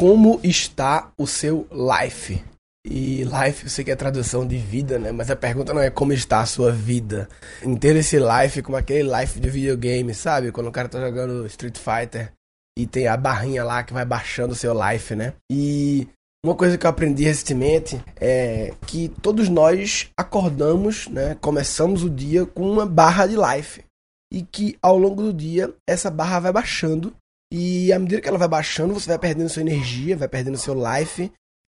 Como está o seu life? E life, eu sei que é tradução de vida, né? Mas a pergunta não é como está a sua vida. Entenda esse life como aquele life de videogame, sabe? Quando o cara tá jogando Street Fighter e tem a barrinha lá que vai baixando o seu life, né? E uma coisa que eu aprendi recentemente é que todos nós acordamos, né? Começamos o dia com uma barra de life. E que ao longo do dia essa barra vai baixando. E à medida que ela vai baixando, você vai perdendo sua energia, vai perdendo seu life.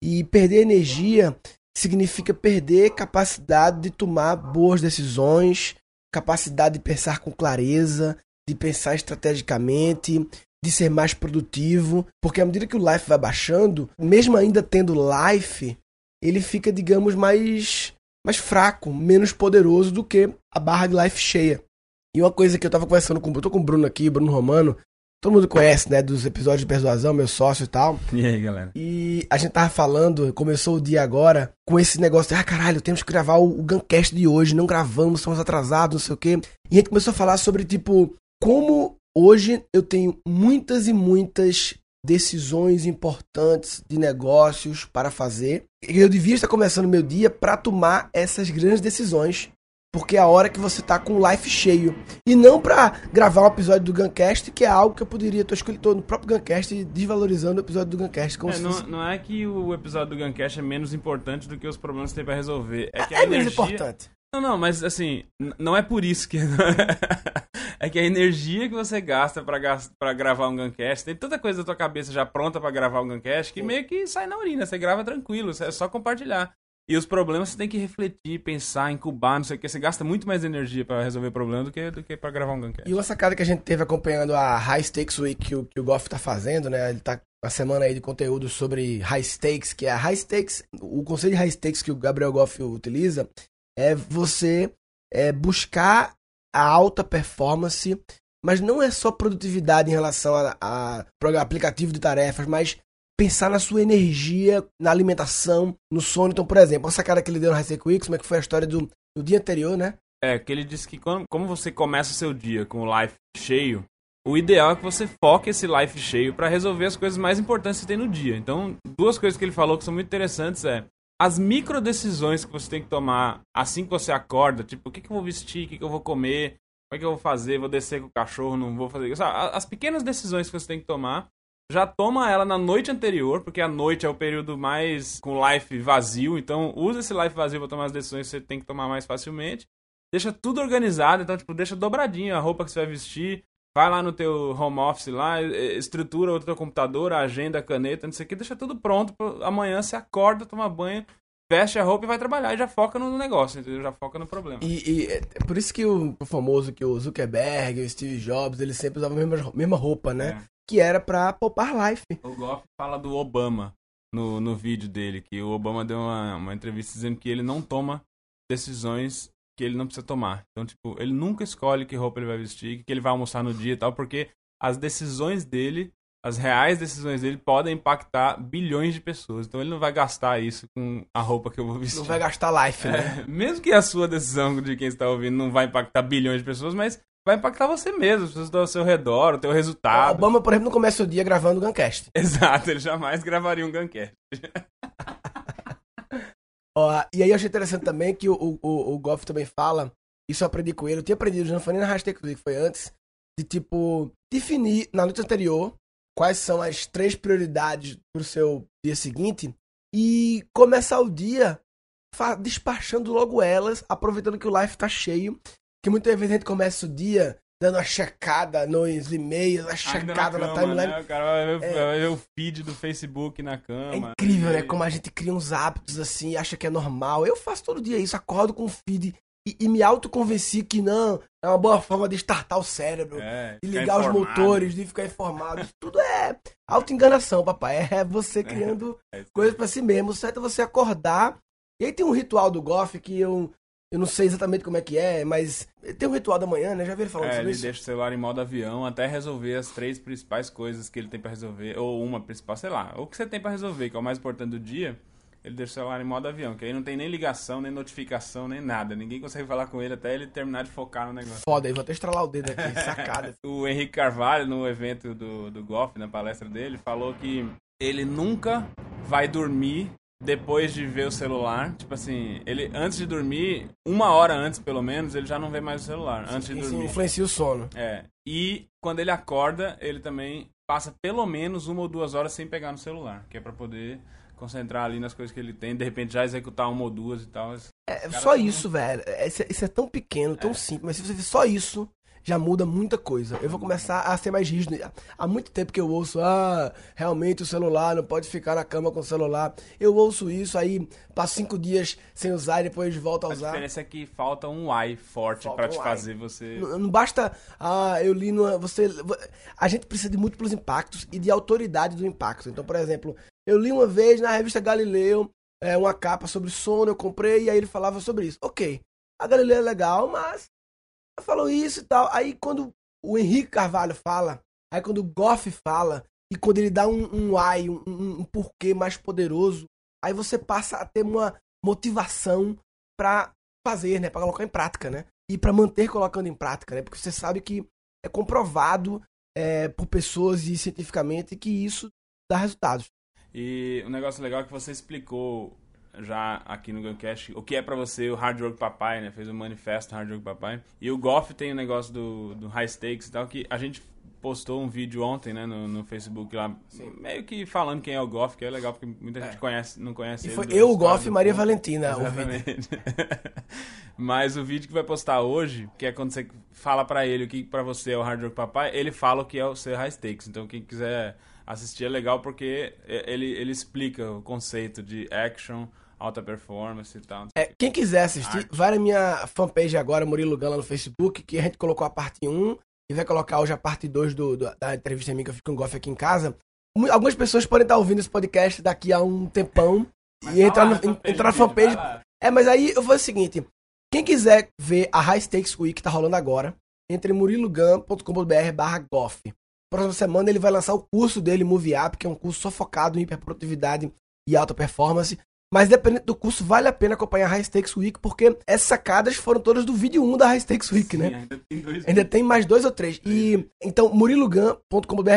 E perder energia significa perder capacidade de tomar boas decisões, capacidade de pensar com clareza, de pensar estrategicamente, de ser mais produtivo, porque à medida que o life vai baixando, mesmo ainda tendo life, ele fica, digamos, mais mais fraco, menos poderoso do que a barra de life cheia. E uma coisa que eu tava conversando com, eu tô com o Bruno aqui, Bruno Romano, todo mundo conhece, né, dos episódios de persuasão, meu sócio e tal. E aí, galera? E a gente tava falando, começou o dia agora, com esse negócio de, ah, caralho, temos que gravar o, o Guncast de hoje, não gravamos, estamos atrasados, não sei o quê. E a gente começou a falar sobre, tipo, como hoje eu tenho muitas e muitas decisões importantes de negócios para fazer. Eu devia estar começando meu dia para tomar essas grandes decisões, porque é a hora que você tá com o life cheio. E não para gravar um episódio do Guncast, que é algo que eu poderia estar escolhendo no próprio Guncast, desvalorizando o episódio do Guncast. É, não, fosse... não é que o episódio do Guncast é menos importante do que os problemas que tem pra resolver. É que a é menos energia... importante. Não, não, mas assim, não é por isso que. é que a energia que você gasta pra, gas- pra gravar um Guncast, tem tanta coisa na tua cabeça já pronta pra gravar um Guncast que meio que sai na urina. Você grava tranquilo, é só compartilhar. E os problemas você tem que refletir, pensar, incubar, não sei o que. Você gasta muito mais energia pra resolver problema do que, do que pra gravar um Guncast. E uma sacada que a gente teve acompanhando a High Stakes Week que o, que o Goff tá fazendo, né? Ele tá uma semana aí de conteúdo sobre High Stakes, que é a High Stakes, o conceito de High Stakes que o Gabriel Goff utiliza é você é, buscar a alta performance, mas não é só produtividade em relação a, a programa- aplicativo de tarefas, mas pensar na sua energia, na alimentação, no sono. Então, por exemplo, uma sacada que ele deu no High Week, como é que foi a história do, do dia anterior, né? É, que ele disse que quando, como você começa o seu dia com o life cheio, o ideal é que você foque esse life cheio pra resolver as coisas mais importantes que tem no dia. Então, duas coisas que ele falou que são muito interessantes é as micro decisões que você tem que tomar assim que você acorda, tipo, o que, que eu vou vestir, o que, que eu vou comer, como é que eu vou fazer, vou descer com o cachorro, não vou fazer isso. As pequenas decisões que você tem que tomar, já toma ela na noite anterior, porque a noite é o período mais com life vazio, então usa esse life vazio pra tomar as decisões que você tem que tomar mais facilmente deixa tudo organizado, então, tipo, deixa dobradinho a roupa que você vai vestir, vai lá no teu home office lá, estrutura o teu computador, a agenda, a caneta, não sei o que, deixa tudo pronto, amanhã você acorda, toma banho, veste a roupa e vai trabalhar, e já foca no negócio, entendeu? Já foca no problema. E, e é é por isso que o, o famoso que o Zuckerberg, o Steve Jobs, eles sempre usavam a mesma, mesma roupa, né? Que era pra poupar life. O Goff fala do Obama no, no vídeo dele, que o Obama deu uma, uma entrevista dizendo que ele não toma decisões que ele não precisa tomar. Então, tipo, ele nunca escolhe que roupa ele vai vestir, que ele vai almoçar no dia e tal, porque as decisões dele, as reais decisões dele, podem impactar bilhões de pessoas. Então, ele não vai gastar isso com a roupa que eu vou vestir. Não vai gastar life, né? É, mesmo que a sua decisão de quem está ouvindo não vai impactar bilhões de pessoas, mas vai impactar você mesmo, as pessoas ao seu redor, o teu O resultado. Obama, por exemplo, não começa o dia gravando o Guncast. Exato, ele jamais gravaria um Guncast. Ó, e aí eu achei interessante também que o, o, o, o Goff também fala, isso eu aprendi com ele, eu tinha aprendido, já não foi nem na hashtag que foi antes, de tipo, definir na noite anterior quais são as três prioridades pro seu dia seguinte e começar o dia despachando logo elas, aproveitando que o life tá cheio, que muitas vezes a gente começa o dia dando uma checada nos e-mails, uma Ainda checada na, cama, timeline. né? O cara vai ver, É. vai ver o feed do Facebook na É cama. incrível, né? E- Como a gente cria uns hábitos assim, acha que é normal. Eu faço todo dia isso, acordo com o feed e, e me autoconvenci que não, é uma boa forma de startar o cérebro, É, de ligar os motores, de ficar informado. Tudo é auto-enganação, papai. É você criando É coisas pra si mesmo. O certo é você acordar. E aí tem um ritual do Goff que eu, eu não sei exatamente como é que é, mas tem um ritual da manhã, né? Já viram falando É, sobre ele isso? deixa o celular em modo avião até resolver as três principais coisas que ele tem pra resolver, ou uma principal, sei lá, ou que você tem pra resolver, que é o mais importante do dia. Ele deixa o celular em modo avião, que aí não tem nem ligação, nem notificação, nem nada. Ninguém consegue falar com ele até ele terminar de focar no negócio. Foda, aí vou até estralar o dedo aqui, sacada. O Henrique Carvalho, no evento do, do Golf, na palestra dele, falou que ele nunca vai dormir depois de ver o celular. Tipo assim, ele antes de dormir, uma hora antes pelo menos, ele já não vê mais o celular. Antes de Isso dormir. influencia o sono. É. E quando ele acorda, ele também passa pelo menos uma ou duas horas sem pegar no celular, que é pra poder concentrar ali nas coisas que ele tem, de repente já executar uma ou duas e tal. É só isso, velho. É, Isso é, isso é tão pequeno, tão simples, mas se você fizer só isso, já muda muita coisa. Eu vou começar a ser mais rígido. Há muito tempo que eu ouço, ah, realmente o celular não pode ficar na cama com o celular. Eu ouço isso, aí passo cinco dias sem usar e depois volto a A usar. diferença é que falta um why forte pra um te fazer você. Não não basta, ah, eu li numa. Você, a gente precisa de múltiplos impactos e de autoridade do impacto. Então, por exemplo, eu li uma vez na revista Galileu é, uma capa sobre sono, eu comprei e aí ele falava sobre isso. Ok, a Galileu é legal, mas falou isso e tal. Aí quando o Henrique Carvalho fala, aí quando o Goff fala, e quando ele dá um, um um, um, um porquê mais poderoso, aí você passa a ter uma motivação pra fazer, né? Pra colocar em prática, né? E pra manter colocando em prática, né? Porque você sabe que é comprovado é, por pessoas e cientificamente que isso dá resultados. E um negócio legal é que você explicou já aqui no Guncast o que é pra você o Hard Work Papai, né? Fez o manifesto Hard Work Papai. E o Goff tem o negócio do, do High Stakes e tal, que a gente postou um vídeo ontem, né, no, no Facebook lá, meio que falando quem é o Goff, que é legal, porque muita gente conhece, não conhece E foi eu, o Goff e Maria povo. Valentina. o vídeo. Mas o vídeo que vai postar hoje, que é quando você fala pra ele o que pra você é o Hard Work Papai, ele fala o que é o ser High Stakes. Então quem quiser assistir é legal porque ele, ele explica o conceito de action, alta performance e tal. É, quem quiser assistir, vai na minha fanpage agora, Murilo Gala, no Facebook, que a gente colocou a parte 1 e vai colocar hoje a parte 2 do, do- da entrevista minha que eu fico com o Goff aqui em casa. Algumas pessoas podem estar ouvindo esse podcast daqui a um tempão e entrar, no, entrar na fanpage. É, mas aí eu vou o seguinte: quem quiser ver a High Stakes Week que tá rolando agora, entre murilogan.com.br barra Goff. Próxima semana ele vai lançar o curso dele, Move Up, que é um curso só focado em hiperprodutividade e alta performance. Mas dependendo do curso, vale a pena acompanhar a High Stakes Week, porque essas sacadas foram todas do vídeo 1 da High Stakes Week, né? Ainda tem dois Ainda tem mais dois ou três. E então,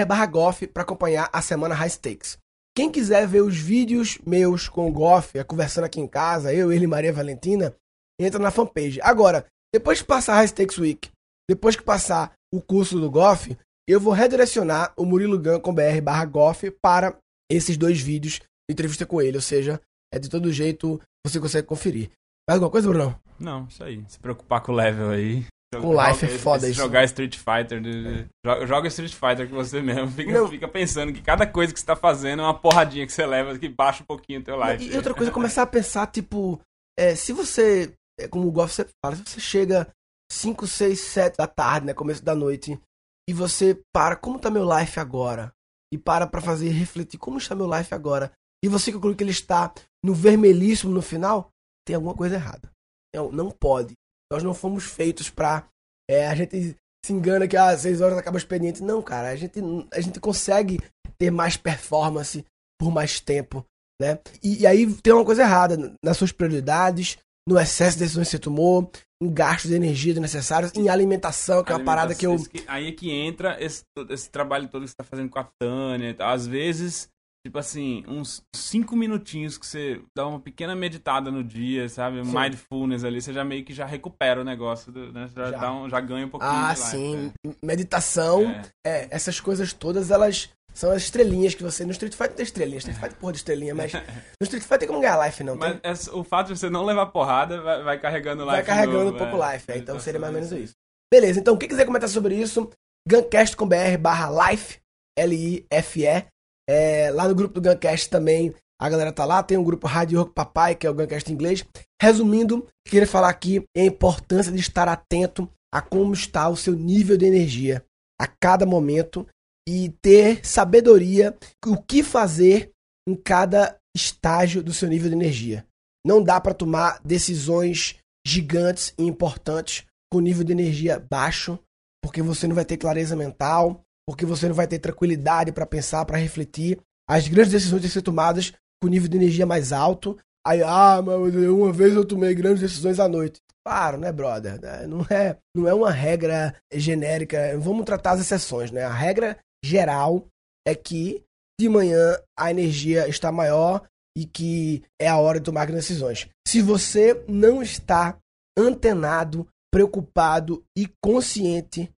barra Goff pra acompanhar a semana High Stakes. Quem quiser ver os vídeos meus com o Goff, é, conversando aqui em casa, eu, ele e Maria Valentina, entra na fanpage. Agora, depois que passar a High Stakes Week, depois que passar o curso do Goff, eu vou redirecionar o murilogan.com.br barra Goff para esses dois vídeos de entrevista com ele. Ou seja, é de todo jeito você consegue conferir. Mais alguma coisa, Bruno? Não, isso aí. Se preocupar com o level aí. Com o life é foda isso. Jogar Street Fighter. de- Joga, joga Street Fighter com você mesmo. Fica, fica pensando que cada coisa que você tá fazendo é uma porradinha que você leva que baixa um pouquinho o teu life. E outra coisa, começar a pensar, tipo, é, se você, é, como o Goff sempre fala, se você chega 5, 6, 7 da tarde, né, começo da noite, e você para, como tá meu life agora? E para pra fazer refletir, como está meu life agora? E você conclui que ele está no vermelhíssimo no final, tem alguma coisa errada. Não, não pode. Nós não fomos feitos pra. é, a gente se engana que às 6 horas acaba o expediente. Não, cara, a gente, a gente consegue ter mais performance por mais tempo, né? E, e aí tem uma coisa errada nas suas prioridades, no excesso de decisões que você tomou, em gastos de energia desnecessários, em alimentação, que é uma parada que eu. Aí é que entra esse, esse trabalho todo que você tá fazendo com a Tânia. Às vezes, tipo assim, uns cinco minutinhos que você dá uma pequena meditada no dia, sabe? Sim. Mindfulness ali, você já meio que já recupera o negócio, né? Já, Já. Um, já ganha um pouquinho Ah, sim. né? Meditação, É. é, essas coisas todas, elas são as estrelinhas que você. No Street Fighter tem estrelinha, Street Fighter porra de estrelinha, mas no Street Fighter tem como ganhar life, não. Mas Tem, essa- o fato de você não levar porrada vai, vai carregando life vai carregando novo, um pouco é. life, é, então seria mais ou menos isso. Beleza, então quem quiser comentar sobre isso, guncast.com.br barra life, L-I-F-E. É, lá no grupo do Guncast também a galera tá lá, tem um grupo Rádio Rock Papai, que é o Guncast inglês. Resumindo, queria falar aqui a importância de estar atento a como está o seu nível de energia a cada momento e ter sabedoria o que fazer em cada estágio do seu nível de energia. Não dá para tomar decisões gigantes e importantes com nível de energia baixo, porque você não vai ter clareza mental, porque você não vai ter tranquilidade para pensar, para refletir. As grandes decisões têm que ser tomadas com nível de energia mais alto. Aí, ah, mas uma vez eu tomei grandes decisões à noite. Claro, né, brother? É, Não é, não é uma regra genérica. Vamos tratar as exceções, né? A regra geral é que de manhã a energia está maior e que é a hora de tomar grandes decisões. Se você não está antenado, preocupado e consciente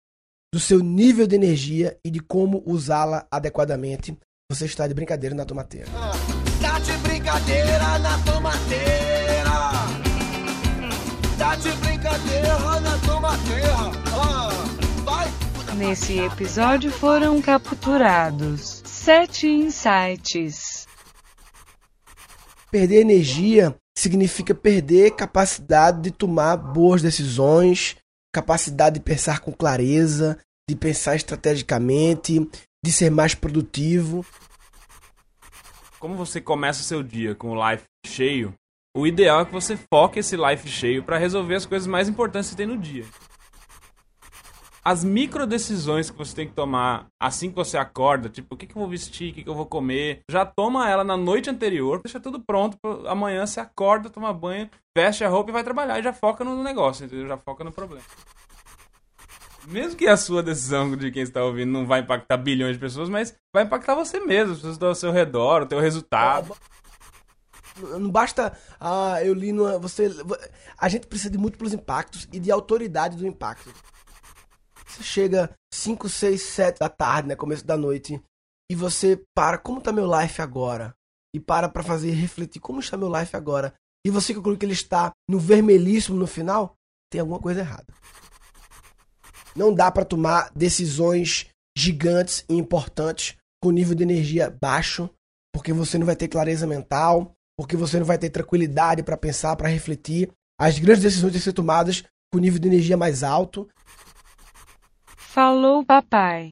do seu nível de energia e de como usá-la adequadamente, você está de brincadeira na tomateira. Tá de brincadeira na tomateira. Tá de brincadeira na tomateira. Ah, vai. Nesse episódio foram capturados sete insights. Perder energia significa perder capacidade de tomar boas decisões, capacidade de pensar com clareza, de pensar estrategicamente, de ser mais produtivo. Como você começa o seu dia com o life cheio, o ideal é que você foque esse life cheio para resolver as coisas mais importantes que tem no dia. As micro decisões que você tem que tomar assim que você acorda, tipo, o que, que eu vou vestir, o que, que eu vou comer, já toma ela na noite anterior, deixa tudo pronto, amanhã você acorda, toma banho, veste a roupa e vai trabalhar e já foca no negócio, entendeu? Já foca no problema. Mesmo que a sua decisão de quem está ouvindo não vai impactar bilhões de pessoas, mas vai impactar você mesmo, as pessoas ao seu redor, o teu resultado. Não basta. Ah, eu li numa. Você, a gente precisa de múltiplos impactos e de autoridade do impacto. Você chega 5, 6, 7 da tarde, né? Começo da noite. E você para, como tá meu life agora? E para pra fazer refletir, como está meu life agora? E você conclui que ele está no vermelhíssimo no final? Tem alguma coisa errada. Não dá para tomar decisões gigantes e importantes com nível de energia baixo, porque você não vai ter clareza mental, porque você não vai ter tranquilidade para pensar, para refletir. As grandes decisões têm que ser tomadas com nível de energia mais alto. Falou, papai.